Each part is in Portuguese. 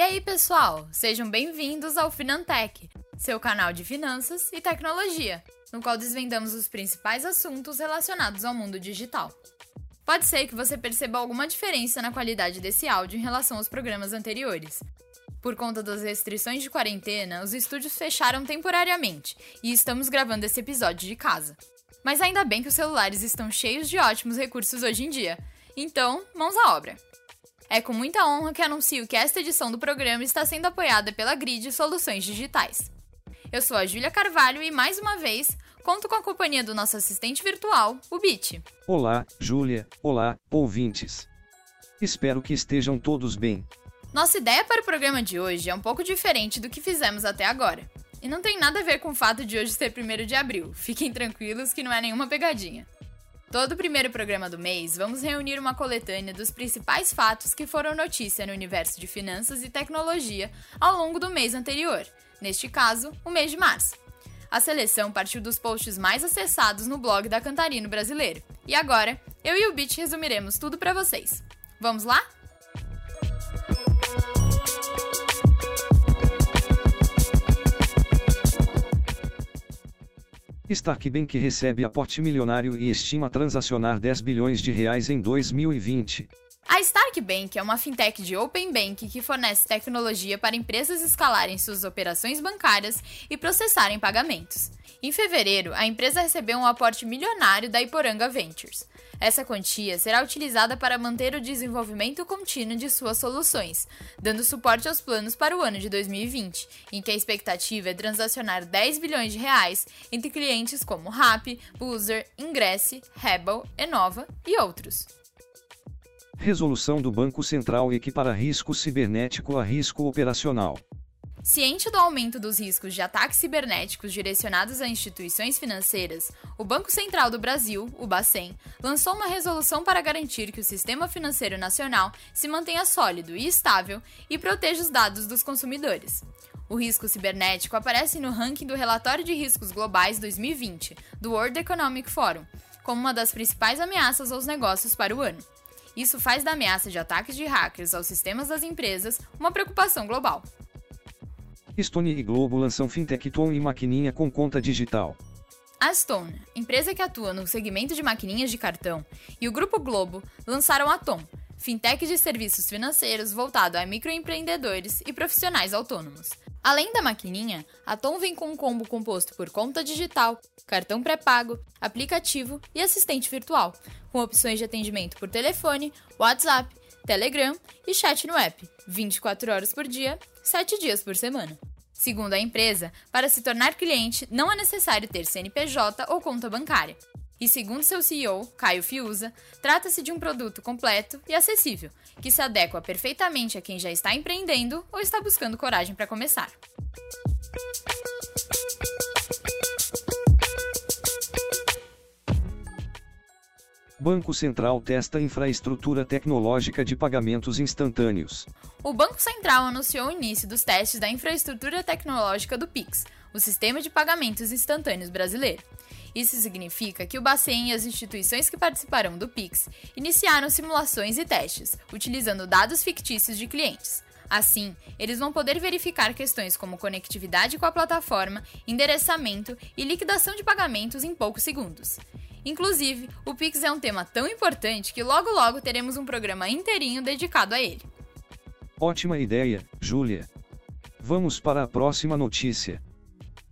E aí, pessoal? Sejam bem-vindos ao Finantech, seu canal de finanças e tecnologia, no qual desvendamos os principais assuntos relacionados ao mundo digital. Pode ser que você perceba alguma diferença na qualidade desse áudio em relação aos programas anteriores. Por conta das restrições de quarentena, os estúdios fecharam temporariamente e estamos gravando esse episódio de casa. Mas ainda bem que os celulares estão cheios de ótimos recursos hoje em dia. Então, mãos à obra! É com muita honra que anuncio que esta edição do programa está sendo apoiada pela Grid Soluções Digitais. Eu sou a Júlia Carvalho e, mais uma vez, conto com a companhia do nosso assistente virtual, o Bit. Olá, Júlia. Olá, ouvintes. Espero que estejam todos bem. Nossa ideia para o programa de hoje é um pouco diferente do que fizemos até agora. E não tem nada a ver com o fato de hoje ser 1 de abril. Fiquem tranquilos que não é nenhuma pegadinha. Todo primeiro programa do mês, vamos reunir uma coletânea dos principais fatos que foram notícia no universo de finanças e tecnologia ao longo do mês anterior, neste caso, o mês de março. A seleção partiu dos posts mais acessados no blog da Cantarino Brasileiro. E agora, eu e o Bit resumiremos tudo para vocês. Vamos lá? Starkbank recebe aporte milionário e estima transacionar 10 bilhões de reais em 2020. A Starkbank é uma fintech de Open Bank que fornece tecnologia para empresas escalarem suas operações bancárias e processarem pagamentos. Em fevereiro, a empresa recebeu um aporte milionário da Iporanga Ventures. Essa quantia será utilizada para manter o desenvolvimento contínuo de suas soluções, dando suporte aos planos para o ano de 2020, em que a expectativa é transacionar 10 bilhões de reais entre clientes como Rappi, Boozer, Ingresse, Rebel, Enova e outros. Resolução do Banco Central equipara risco cibernético a risco operacional. Ciente do aumento dos riscos de ataques cibernéticos direcionados a instituições financeiras, o Banco Central do Brasil, o Bacen, lançou uma resolução para garantir que o sistema financeiro nacional se mantenha sólido e estável e proteja os dados dos consumidores. O risco cibernético aparece no ranking do Relatório de Riscos Globais 2020 do World Economic Forum, como uma das principais ameaças aos negócios para o ano. Isso faz da ameaça de ataques de hackers aos sistemas das empresas uma preocupação global. Stone e Globo lançam Fintech Tom e maquininha com conta digital. A Stone, empresa que atua no segmento de maquininhas de cartão, e o Grupo Globo lançaram a Tom, fintech de serviços financeiros voltado a microempreendedores e profissionais autônomos. Além da maquininha, a Tom vem com um combo composto por conta digital, cartão pré-pago, aplicativo e assistente virtual, com opções de atendimento por telefone, WhatsApp, Telegram e chat no app, 24 horas por dia, 7 dias por semana. Segundo a empresa, para se tornar cliente não é necessário ter CNPJ ou conta bancária. E segundo seu CEO, Caio Fiuza, trata-se de um produto completo e acessível, que se adequa perfeitamente a quem já está empreendendo ou está buscando coragem para começar. Banco Central testa infraestrutura tecnológica de pagamentos instantâneos. O Banco Central anunciou o início dos testes da infraestrutura tecnológica do Pix, o sistema de pagamentos instantâneos brasileiro. Isso significa que o Bacen e as instituições que participarão do Pix iniciaram simulações e testes, utilizando dados fictícios de clientes. Assim, eles vão poder verificar questões como conectividade com a plataforma, endereçamento e liquidação de pagamentos em poucos segundos. Inclusive, o Pix é um tema tão importante que logo logo teremos um programa inteirinho dedicado a ele. Ótima ideia, Júlia. Vamos para a próxima notícia.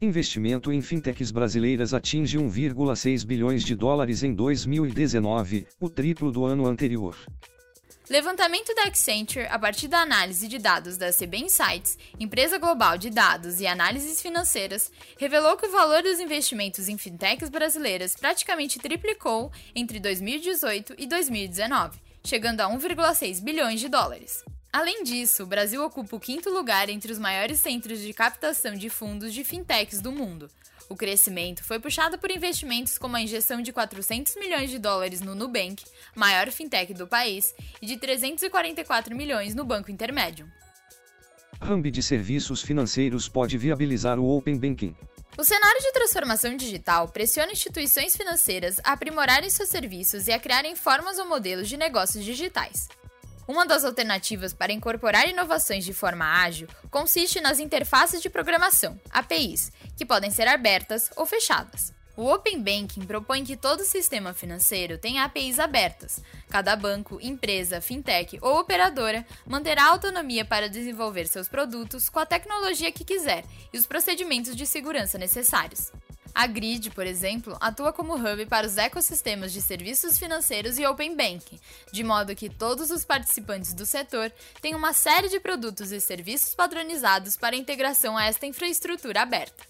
Investimento em fintechs brasileiras atinge 1,6 bilhões de dólares em 2019, o triplo do ano anterior. Levantamento da Accenture a partir da análise de dados da CB Insights, empresa global de dados e análises financeiras, revelou que o valor dos investimentos em fintechs brasileiras praticamente triplicou entre 2018 e 2019, chegando a 1,6 bilhões de dólares. Além disso, o Brasil ocupa o quinto lugar entre os maiores centros de captação de fundos de fintechs do mundo, o crescimento foi puxado por investimentos como a injeção de 400 milhões de dólares no Nubank, maior fintech do país, e de 344 milhões no Banco Intermédio. Hub de serviços financeiros pode viabilizar o Open Banking. O cenário de transformação digital pressiona instituições financeiras a aprimorarem seus serviços e a criarem formas ou modelos de negócios digitais. Uma das alternativas para incorporar inovações de forma ágil consiste nas interfaces de programação, APIs, que podem ser abertas ou fechadas. O Open Banking propõe que todo sistema financeiro tenha APIs abertas. Cada banco, empresa, fintech ou operadora manterá autonomia para desenvolver seus produtos com a tecnologia que quiser e os procedimentos de segurança necessários. A Grid, por exemplo, atua como hub para os ecossistemas de serviços financeiros e Open Banking, de modo que todos os participantes do setor têm uma série de produtos e serviços padronizados para integração a esta infraestrutura aberta.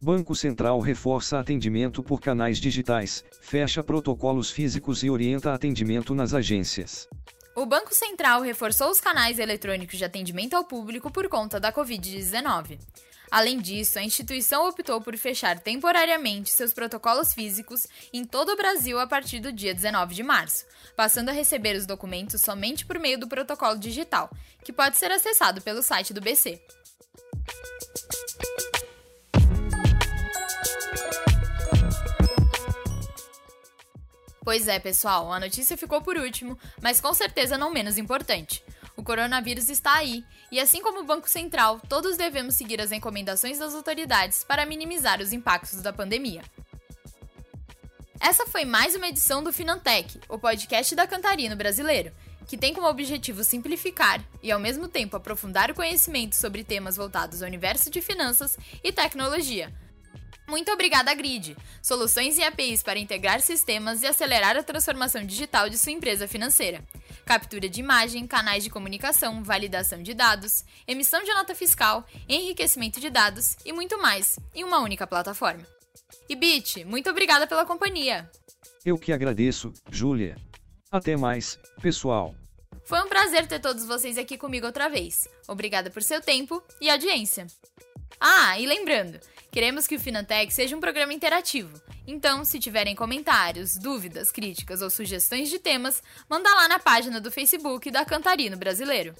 Banco Central reforça atendimento por canais digitais, fecha protocolos físicos e orienta atendimento nas agências. O Banco Central reforçou os canais eletrônicos de atendimento ao público por conta da Covid-19. Além disso, a instituição optou por fechar temporariamente seus protocolos físicos em todo o Brasil a partir do dia 19 de março, passando a receber os documentos somente por meio do protocolo digital, que pode ser acessado pelo site do BC. Pois é, pessoal, a notícia ficou por último, mas com certeza não menos importante. O coronavírus está aí, e assim como o Banco Central, todos devemos seguir as recomendações das autoridades para minimizar os impactos da pandemia. Essa foi mais uma edição do Finantech, o podcast da Cantarino brasileiro, que tem como objetivo simplificar e, ao mesmo tempo, aprofundar o conhecimento sobre temas voltados ao universo de finanças e tecnologia. Muito obrigada, Grid! Soluções e APIs para integrar sistemas e acelerar a transformação digital de sua empresa financeira captura de imagem, canais de comunicação, validação de dados, emissão de nota fiscal, enriquecimento de dados e muito mais, em uma única plataforma. E Bit, muito obrigada pela companhia. Eu que agradeço, Júlia. Até mais, pessoal. Foi um prazer ter todos vocês aqui comigo outra vez. Obrigada por seu tempo e audiência. Ah, e lembrando, queremos que o Finantech seja um programa interativo. Então, se tiverem comentários, dúvidas, críticas ou sugestões de temas, manda lá na página do Facebook da Cantarino Brasileiro.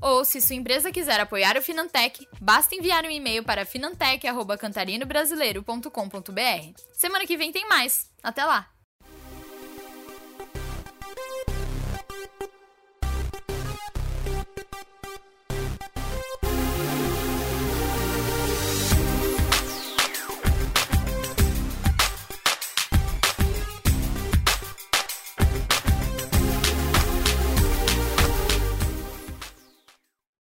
Ou, se sua empresa quiser apoiar o Finantech, basta enviar um e-mail para finantech.cantarinobrasileiro.com.br. Semana que vem tem mais. Até lá!